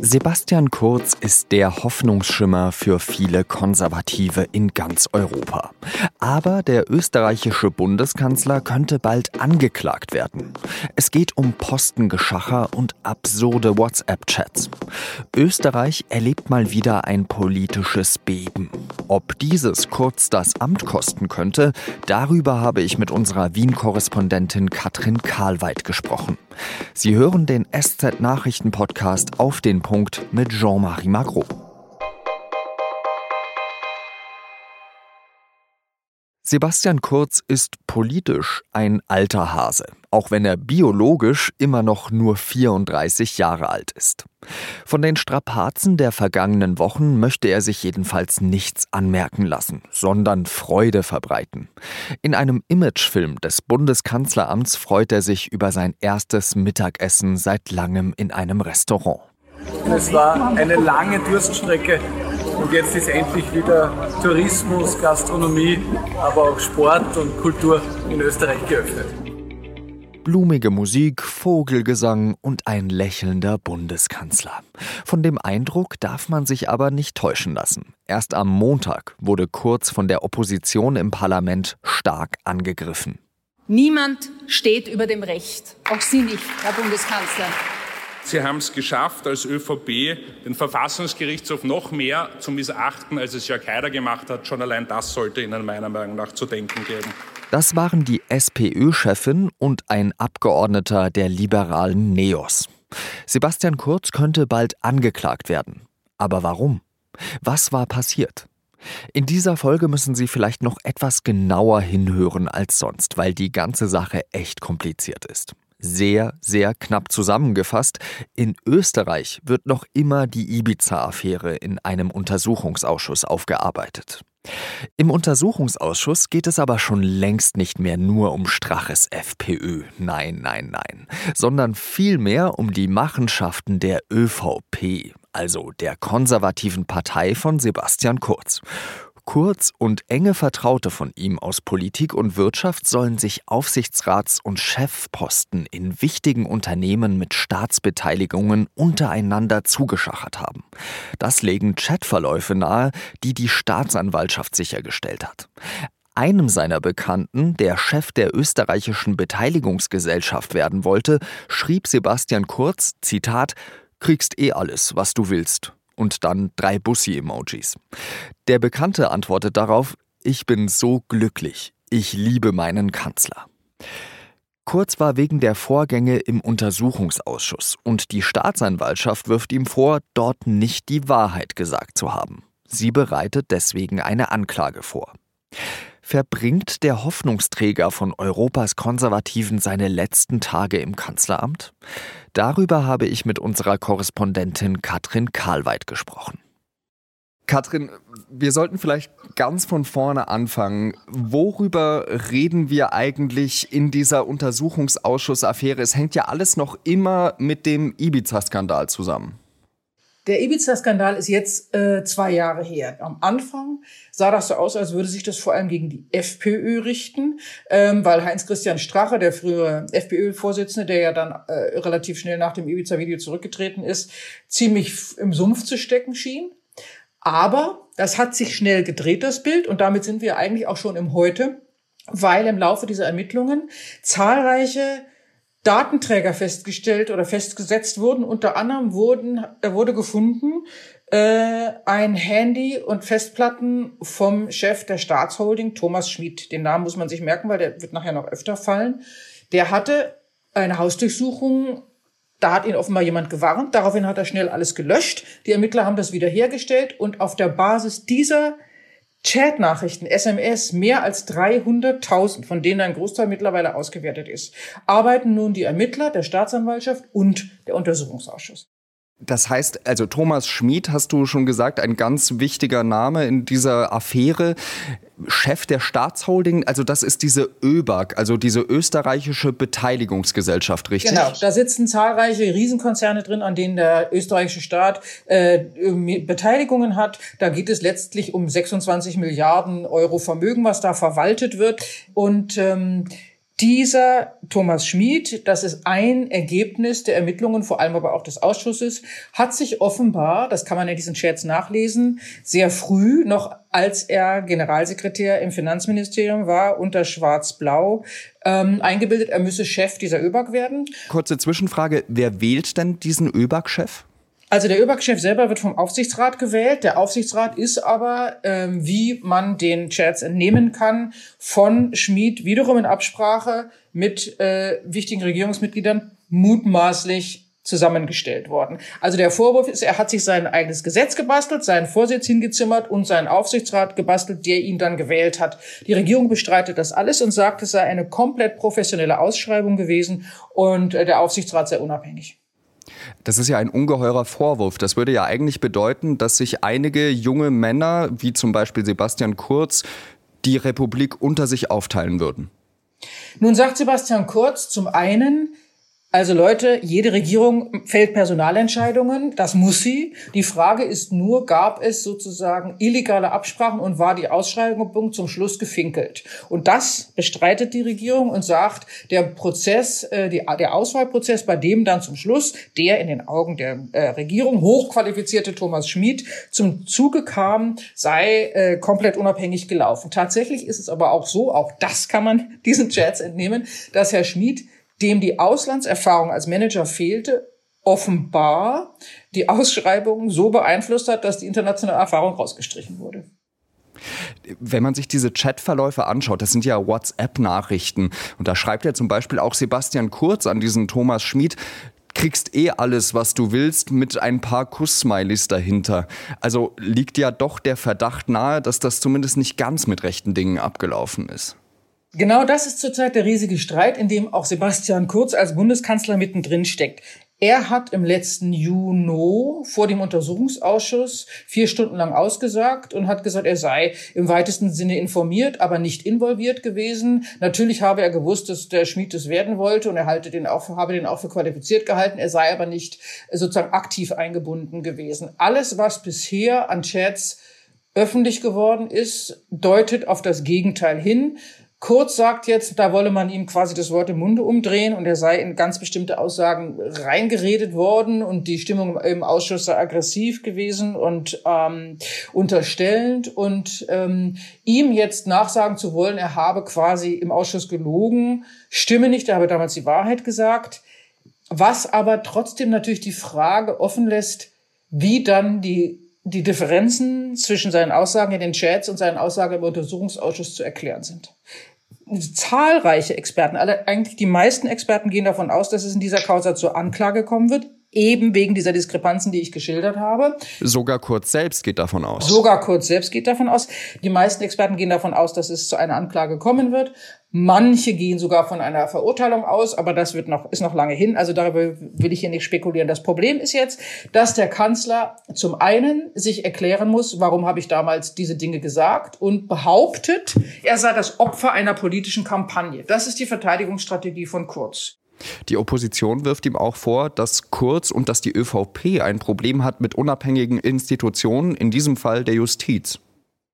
Sebastian Kurz ist der Hoffnungsschimmer für viele Konservative in ganz Europa. Aber der österreichische Bundeskanzler könnte bald angeklagt werden. Es geht um Postengeschacher und absurde WhatsApp-Chats. Österreich erlebt mal wieder ein politisches Beben. Ob dieses Kurz das Amt kosten könnte, darüber habe ich mit unserer Wien-Korrespondentin Katrin Karlweit gesprochen. Sie hören den SZ-Nachrichten-Podcast auf den Punkt mit Jean-Marie Magro. Sebastian Kurz ist politisch ein alter Hase, auch wenn er biologisch immer noch nur 34 Jahre alt ist. Von den Strapazen der vergangenen Wochen möchte er sich jedenfalls nichts anmerken lassen, sondern Freude verbreiten. In einem Imagefilm des Bundeskanzleramts freut er sich über sein erstes Mittagessen seit langem in einem Restaurant. Es war eine lange Durststrecke und jetzt ist endlich wieder Tourismus, Gastronomie, aber auch Sport und Kultur in Österreich geöffnet. Blumige Musik, Vogelgesang und ein lächelnder Bundeskanzler. Von dem Eindruck darf man sich aber nicht täuschen lassen. Erst am Montag wurde Kurz von der Opposition im Parlament stark angegriffen. Niemand steht über dem Recht, auch Sie nicht, Herr Bundeskanzler. Sie haben es geschafft, als ÖVP den Verfassungsgerichtshof noch mehr zu missachten, als es Jörg Haider gemacht hat. Schon allein das sollte Ihnen meiner Meinung nach zu denken geben. Das waren die SPÖ-Chefin und ein Abgeordneter der liberalen Neos. Sebastian Kurz könnte bald angeklagt werden. Aber warum? Was war passiert? In dieser Folge müssen Sie vielleicht noch etwas genauer hinhören als sonst, weil die ganze Sache echt kompliziert ist. Sehr, sehr knapp zusammengefasst, in Österreich wird noch immer die Ibiza-Affäre in einem Untersuchungsausschuss aufgearbeitet. Im Untersuchungsausschuss geht es aber schon längst nicht mehr nur um Straches FPÖ, nein, nein, nein, sondern vielmehr um die Machenschaften der ÖVP, also der konservativen Partei von Sebastian Kurz. Kurz und enge Vertraute von ihm aus Politik und Wirtschaft sollen sich Aufsichtsrats- und Chefposten in wichtigen Unternehmen mit Staatsbeteiligungen untereinander zugeschachert haben. Das legen Chatverläufe nahe, die die Staatsanwaltschaft sichergestellt hat. Einem seiner Bekannten, der Chef der österreichischen Beteiligungsgesellschaft werden wollte, schrieb Sebastian Kurz, Zitat, Kriegst eh alles, was du willst und dann drei Bussi-Emojis. Der Bekannte antwortet darauf, ich bin so glücklich, ich liebe meinen Kanzler. Kurz war wegen der Vorgänge im Untersuchungsausschuss und die Staatsanwaltschaft wirft ihm vor, dort nicht die Wahrheit gesagt zu haben. Sie bereitet deswegen eine Anklage vor. Verbringt der Hoffnungsträger von Europas Konservativen seine letzten Tage im Kanzleramt? Darüber habe ich mit unserer Korrespondentin Katrin Karlweit gesprochen. Katrin, wir sollten vielleicht ganz von vorne anfangen. Worüber reden wir eigentlich in dieser Untersuchungsausschussaffäre? Es hängt ja alles noch immer mit dem Ibiza-Skandal zusammen. Der Ibiza-Skandal ist jetzt äh, zwei Jahre her. Am Anfang sah das so aus, als würde sich das vor allem gegen die FPÖ richten, ähm, weil Heinz-Christian Strache, der frühere FPÖ-Vorsitzende, der ja dann äh, relativ schnell nach dem Ibiza-Video zurückgetreten ist, ziemlich im Sumpf zu stecken schien. Aber das hat sich schnell gedreht, das Bild, und damit sind wir eigentlich auch schon im Heute, weil im Laufe dieser Ermittlungen zahlreiche Datenträger festgestellt oder festgesetzt wurden. Unter anderem wurden, äh, wurde gefunden äh, ein Handy und Festplatten vom Chef der Staatsholding, Thomas Schmid. Den Namen muss man sich merken, weil der wird nachher noch öfter fallen. Der hatte eine Hausdurchsuchung da hat ihn offenbar jemand gewarnt. Daraufhin hat er schnell alles gelöscht. Die Ermittler haben das wiederhergestellt und auf der Basis dieser Chatnachrichten, SMS, mehr als 300.000, von denen ein Großteil mittlerweile ausgewertet ist, arbeiten nun die Ermittler der Staatsanwaltschaft und der Untersuchungsausschuss. Das heißt, also Thomas Schmid, hast du schon gesagt, ein ganz wichtiger Name in dieser Affäre. Chef der Staatsholding, also das ist diese ÖBAG, also diese österreichische Beteiligungsgesellschaft, richtig? Genau, da sitzen zahlreiche Riesenkonzerne drin, an denen der österreichische Staat äh, Beteiligungen hat. Da geht es letztlich um 26 Milliarden Euro Vermögen, was da verwaltet wird. Und ähm, dieser Thomas Schmid, das ist ein Ergebnis der Ermittlungen, vor allem aber auch des Ausschusses, hat sich offenbar, das kann man in diesen Chats nachlesen, sehr früh, noch als er Generalsekretär im Finanzministerium war, unter Schwarz-Blau, ähm, eingebildet, er müsse Chef dieser ÖBAG werden. Kurze Zwischenfrage, wer wählt denn diesen ÖBAG-Chef? Also der ÖBAG-Chef selber wird vom Aufsichtsrat gewählt. Der Aufsichtsrat ist aber, ähm, wie man den Chats entnehmen kann, von Schmid wiederum in Absprache mit äh, wichtigen Regierungsmitgliedern mutmaßlich zusammengestellt worden. Also der Vorwurf ist, er hat sich sein eigenes Gesetz gebastelt, seinen Vorsitz hingezimmert und seinen Aufsichtsrat gebastelt, der ihn dann gewählt hat. Die Regierung bestreitet das alles und sagt, es sei eine komplett professionelle Ausschreibung gewesen und äh, der Aufsichtsrat sei unabhängig. Das ist ja ein ungeheurer Vorwurf. Das würde ja eigentlich bedeuten, dass sich einige junge Männer, wie zum Beispiel Sebastian Kurz, die Republik unter sich aufteilen würden. Nun sagt Sebastian Kurz zum einen, also Leute, jede Regierung fällt Personalentscheidungen, das muss sie. Die Frage ist nur, gab es sozusagen illegale Absprachen und war die Ausschreibung zum Schluss gefinkelt? Und das bestreitet die Regierung und sagt, der Prozess, äh, der Auswahlprozess, bei dem dann zum Schluss der in den Augen der äh, Regierung hochqualifizierte Thomas Schmid zum Zuge kam, sei äh, komplett unabhängig gelaufen. Tatsächlich ist es aber auch so, auch das kann man diesen Chats entnehmen, dass Herr Schmid dem die Auslandserfahrung als Manager fehlte, offenbar die Ausschreibung so beeinflusst hat, dass die internationale Erfahrung rausgestrichen wurde. Wenn man sich diese Chatverläufe anschaut, das sind ja WhatsApp-Nachrichten. Und da schreibt ja zum Beispiel auch Sebastian Kurz an diesen Thomas Schmid, kriegst eh alles, was du willst, mit ein paar Kuss-Smileys dahinter. Also liegt ja doch der Verdacht nahe, dass das zumindest nicht ganz mit rechten Dingen abgelaufen ist. Genau das ist zurzeit der riesige Streit, in dem auch Sebastian Kurz als Bundeskanzler mittendrin steckt. Er hat im letzten Juni vor dem Untersuchungsausschuss vier Stunden lang ausgesagt und hat gesagt, er sei im weitesten Sinne informiert, aber nicht involviert gewesen. Natürlich habe er gewusst, dass der Schmied es werden wollte und er halte den auch, habe den auch für qualifiziert gehalten. Er sei aber nicht sozusagen aktiv eingebunden gewesen. Alles, was bisher an Chats öffentlich geworden ist, deutet auf das Gegenteil hin. Kurz sagt jetzt, da wolle man ihm quasi das Wort im Munde umdrehen und er sei in ganz bestimmte Aussagen reingeredet worden und die Stimmung im Ausschuss sei aggressiv gewesen und ähm, unterstellend und ähm, ihm jetzt nachsagen zu wollen, er habe quasi im Ausschuss gelogen, stimme nicht, er habe damals die Wahrheit gesagt, was aber trotzdem natürlich die Frage offen lässt, wie dann die die Differenzen zwischen seinen Aussagen in den Chats und seinen Aussagen im Untersuchungsausschuss zu erklären sind. Zahlreiche Experten, alle, eigentlich die meisten Experten gehen davon aus, dass es in dieser Causa zur Anklage kommen wird eben wegen dieser Diskrepanzen, die ich geschildert habe. Sogar Kurz selbst geht davon aus. Sogar Kurz selbst geht davon aus. Die meisten Experten gehen davon aus, dass es zu einer Anklage kommen wird. Manche gehen sogar von einer Verurteilung aus, aber das wird noch, ist noch lange hin. Also darüber will ich hier nicht spekulieren. Das Problem ist jetzt, dass der Kanzler zum einen sich erklären muss, warum habe ich damals diese Dinge gesagt und behauptet, er sei das Opfer einer politischen Kampagne. Das ist die Verteidigungsstrategie von Kurz. Die Opposition wirft ihm auch vor, dass Kurz und dass die ÖVP ein Problem hat mit unabhängigen Institutionen, in diesem Fall der Justiz.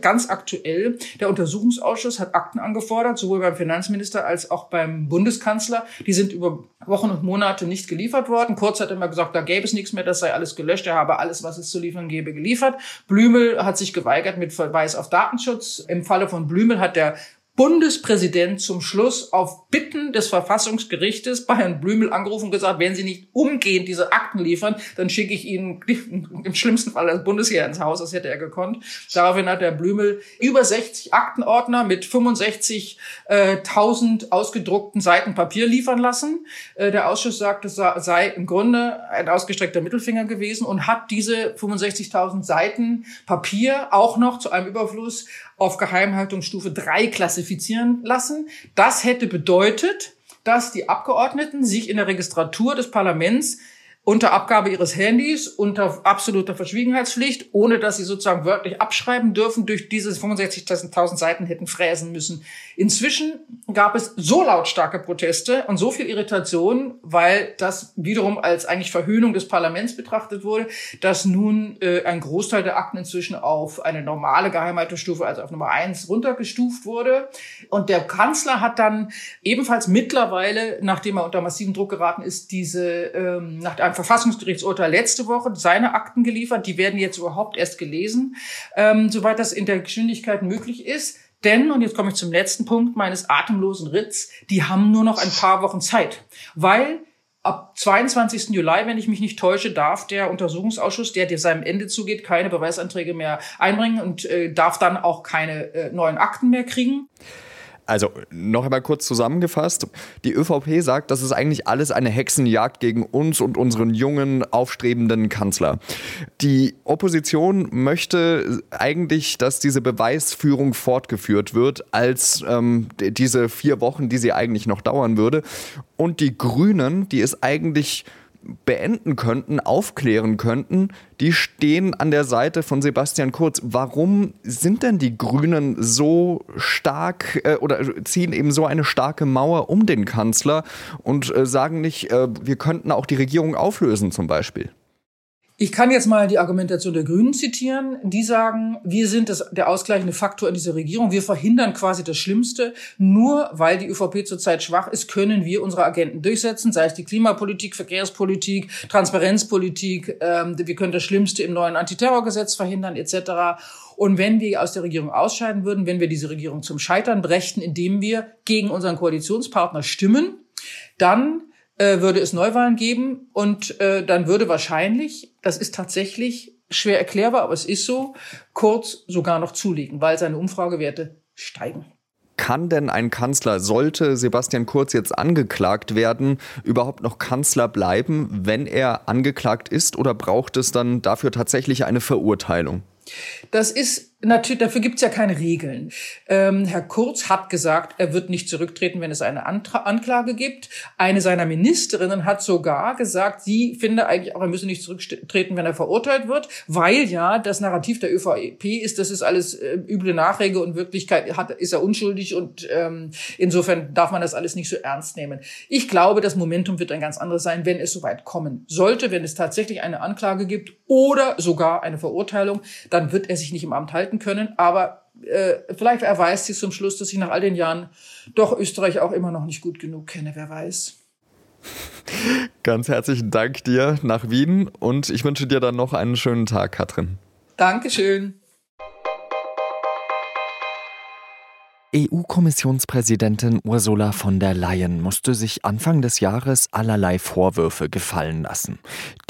Ganz aktuell, der Untersuchungsausschuss hat Akten angefordert, sowohl beim Finanzminister als auch beim Bundeskanzler. Die sind über Wochen und Monate nicht geliefert worden. Kurz hat immer gesagt, da gäbe es nichts mehr, das sei alles gelöscht. Er habe alles, was es zu liefern gäbe, geliefert. Blümel hat sich geweigert mit Verweis auf Datenschutz. Im Falle von Blümel hat der Bundespräsident zum Schluss auf Bitten des Verfassungsgerichtes bei Herrn Blümel angerufen und gesagt, wenn Sie nicht umgehend diese Akten liefern, dann schicke ich Ihnen im schlimmsten Fall das Bundesheer ins Haus. Das hätte er gekonnt. Daraufhin hat Herr Blümel über 60 Aktenordner mit 65.000 äh, ausgedruckten Seiten Papier liefern lassen. Äh, der Ausschuss sagt, es sei im Grunde ein ausgestreckter Mittelfinger gewesen und hat diese 65.000 Seiten Papier auch noch zu einem Überfluss auf Geheimhaltungsstufe 3 klassifizieren lassen. Das hätte bedeutet, dass die Abgeordneten sich in der Registratur des Parlaments unter Abgabe ihres Handys, unter absoluter Verschwiegenheitspflicht, ohne dass sie sozusagen wörtlich abschreiben dürfen, durch diese 65.000 Seiten hätten fräsen müssen. Inzwischen gab es so lautstarke Proteste und so viel Irritation, weil das wiederum als eigentlich Verhöhnung des Parlaments betrachtet wurde, dass nun äh, ein Großteil der Akten inzwischen auf eine normale Geheimhaltungsstufe, also auf Nummer eins, runtergestuft wurde. Und der Kanzler hat dann ebenfalls mittlerweile, nachdem er unter massiven Druck geraten ist, diese ähm, nach einem Verfassungsgerichtsurteil letzte Woche seine Akten geliefert. Die werden jetzt überhaupt erst gelesen, ähm, soweit das in der Geschwindigkeit möglich ist. Denn, und jetzt komme ich zum letzten Punkt meines atemlosen Ritts, die haben nur noch ein paar Wochen Zeit, weil ab 22. Juli, wenn ich mich nicht täusche, darf der Untersuchungsausschuss, der seinem Ende zugeht, keine Beweisanträge mehr einbringen und äh, darf dann auch keine äh, neuen Akten mehr kriegen. Also noch einmal kurz zusammengefasst. Die ÖVP sagt, das ist eigentlich alles eine Hexenjagd gegen uns und unseren jungen, aufstrebenden Kanzler. Die Opposition möchte eigentlich, dass diese Beweisführung fortgeführt wird, als ähm, diese vier Wochen, die sie eigentlich noch dauern würde. Und die Grünen, die es eigentlich beenden könnten, aufklären könnten, die stehen an der Seite von Sebastian Kurz. Warum sind denn die Grünen so stark äh, oder ziehen eben so eine starke Mauer um den Kanzler und äh, sagen nicht, äh, wir könnten auch die Regierung auflösen zum Beispiel? Ich kann jetzt mal die Argumentation der Grünen zitieren. Die sagen, wir sind das, der ausgleichende Faktor in dieser Regierung. Wir verhindern quasi das Schlimmste. Nur weil die ÖVP zurzeit schwach ist, können wir unsere Agenten durchsetzen, sei es die Klimapolitik, Verkehrspolitik, Transparenzpolitik. Ähm, wir können das Schlimmste im neuen Antiterrorgesetz verhindern, etc. Und wenn wir aus der Regierung ausscheiden würden, wenn wir diese Regierung zum Scheitern brächten, indem wir gegen unseren Koalitionspartner stimmen, dann äh, würde es Neuwahlen geben und äh, dann würde wahrscheinlich, das ist tatsächlich schwer erklärbar, aber es ist so, Kurz sogar noch zulegen, weil seine Umfragewerte steigen. Kann denn ein Kanzler, sollte Sebastian Kurz jetzt angeklagt werden, überhaupt noch Kanzler bleiben, wenn er angeklagt ist, oder braucht es dann dafür tatsächlich eine Verurteilung? Das ist natürlich, dafür gibt's ja keine Regeln. Ähm, Herr Kurz hat gesagt, er wird nicht zurücktreten, wenn es eine Antra Anklage gibt. Eine seiner Ministerinnen hat sogar gesagt, sie finde eigentlich auch, er müsse nicht zurücktreten, wenn er verurteilt wird, weil ja das Narrativ der ÖVP ist, das ist alles äh, üble Nachrege und Wirklichkeit hat, ist er unschuldig und ähm, insofern darf man das alles nicht so ernst nehmen. Ich glaube, das Momentum wird ein ganz anderes sein, wenn es soweit kommen sollte, wenn es tatsächlich eine Anklage gibt oder sogar eine Verurteilung, dann wird er sich nicht im Amt halten halten können. Aber äh, vielleicht erweist sie zum Schluss, dass ich nach all den Jahren doch Österreich auch immer noch nicht gut genug kenne. Wer weiß. Ganz herzlichen Dank dir nach Wien und ich wünsche dir dann noch einen schönen Tag, Katrin. Dankeschön. EU-Kommissionspräsidentin Ursula von der Leyen musste sich Anfang des Jahres allerlei Vorwürfe gefallen lassen.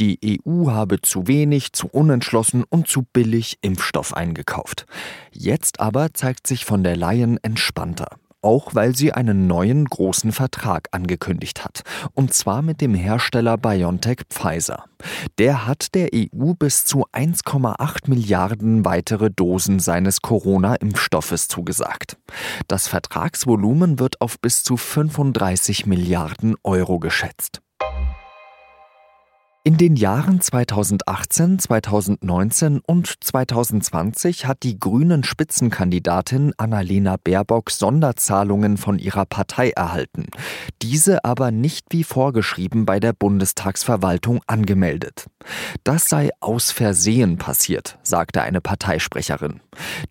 Die EU habe zu wenig, zu unentschlossen und zu billig Impfstoff eingekauft. Jetzt aber zeigt sich von der Leyen entspannter auch weil sie einen neuen großen Vertrag angekündigt hat, und zwar mit dem Hersteller BioNTech Pfizer. Der hat der EU bis zu 1,8 Milliarden weitere Dosen seines Corona-Impfstoffes zugesagt. Das Vertragsvolumen wird auf bis zu 35 Milliarden Euro geschätzt. In den Jahren 2018, 2019 und 2020 hat die grünen Spitzenkandidatin Annalena Baerbock Sonderzahlungen von ihrer Partei erhalten, diese aber nicht wie vorgeschrieben bei der Bundestagsverwaltung angemeldet. Das sei aus Versehen passiert, sagte eine Parteisprecherin.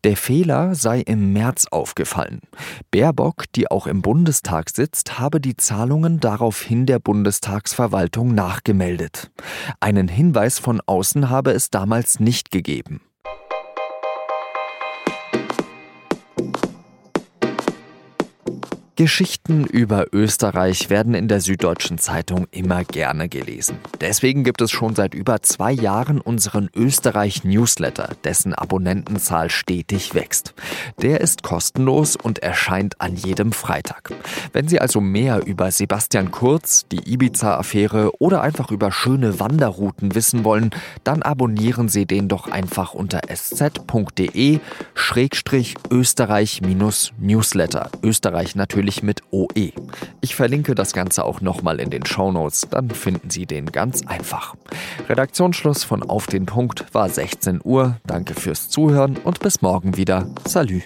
Der Fehler sei im März aufgefallen. Baerbock, die auch im Bundestag sitzt, habe die Zahlungen daraufhin der Bundestagsverwaltung nachgemeldet. Einen Hinweis von außen habe es damals nicht gegeben. Geschichten über Österreich werden in der Süddeutschen Zeitung immer gerne gelesen. Deswegen gibt es schon seit über zwei Jahren unseren Österreich-Newsletter, dessen Abonnentenzahl stetig wächst. Der ist kostenlos und erscheint an jedem Freitag. Wenn Sie also mehr über Sebastian Kurz, die Ibiza-Affäre oder einfach über schöne Wanderrouten wissen wollen, dann abonnieren Sie den doch einfach unter sz.de-österreich-newsletter. Österreich natürlich natürlich mit OE. Ich verlinke das Ganze auch nochmal in den Show Notes, dann finden Sie den ganz einfach. Redaktionsschluss von Auf den Punkt war 16 Uhr. Danke fürs Zuhören und bis morgen wieder. Salü.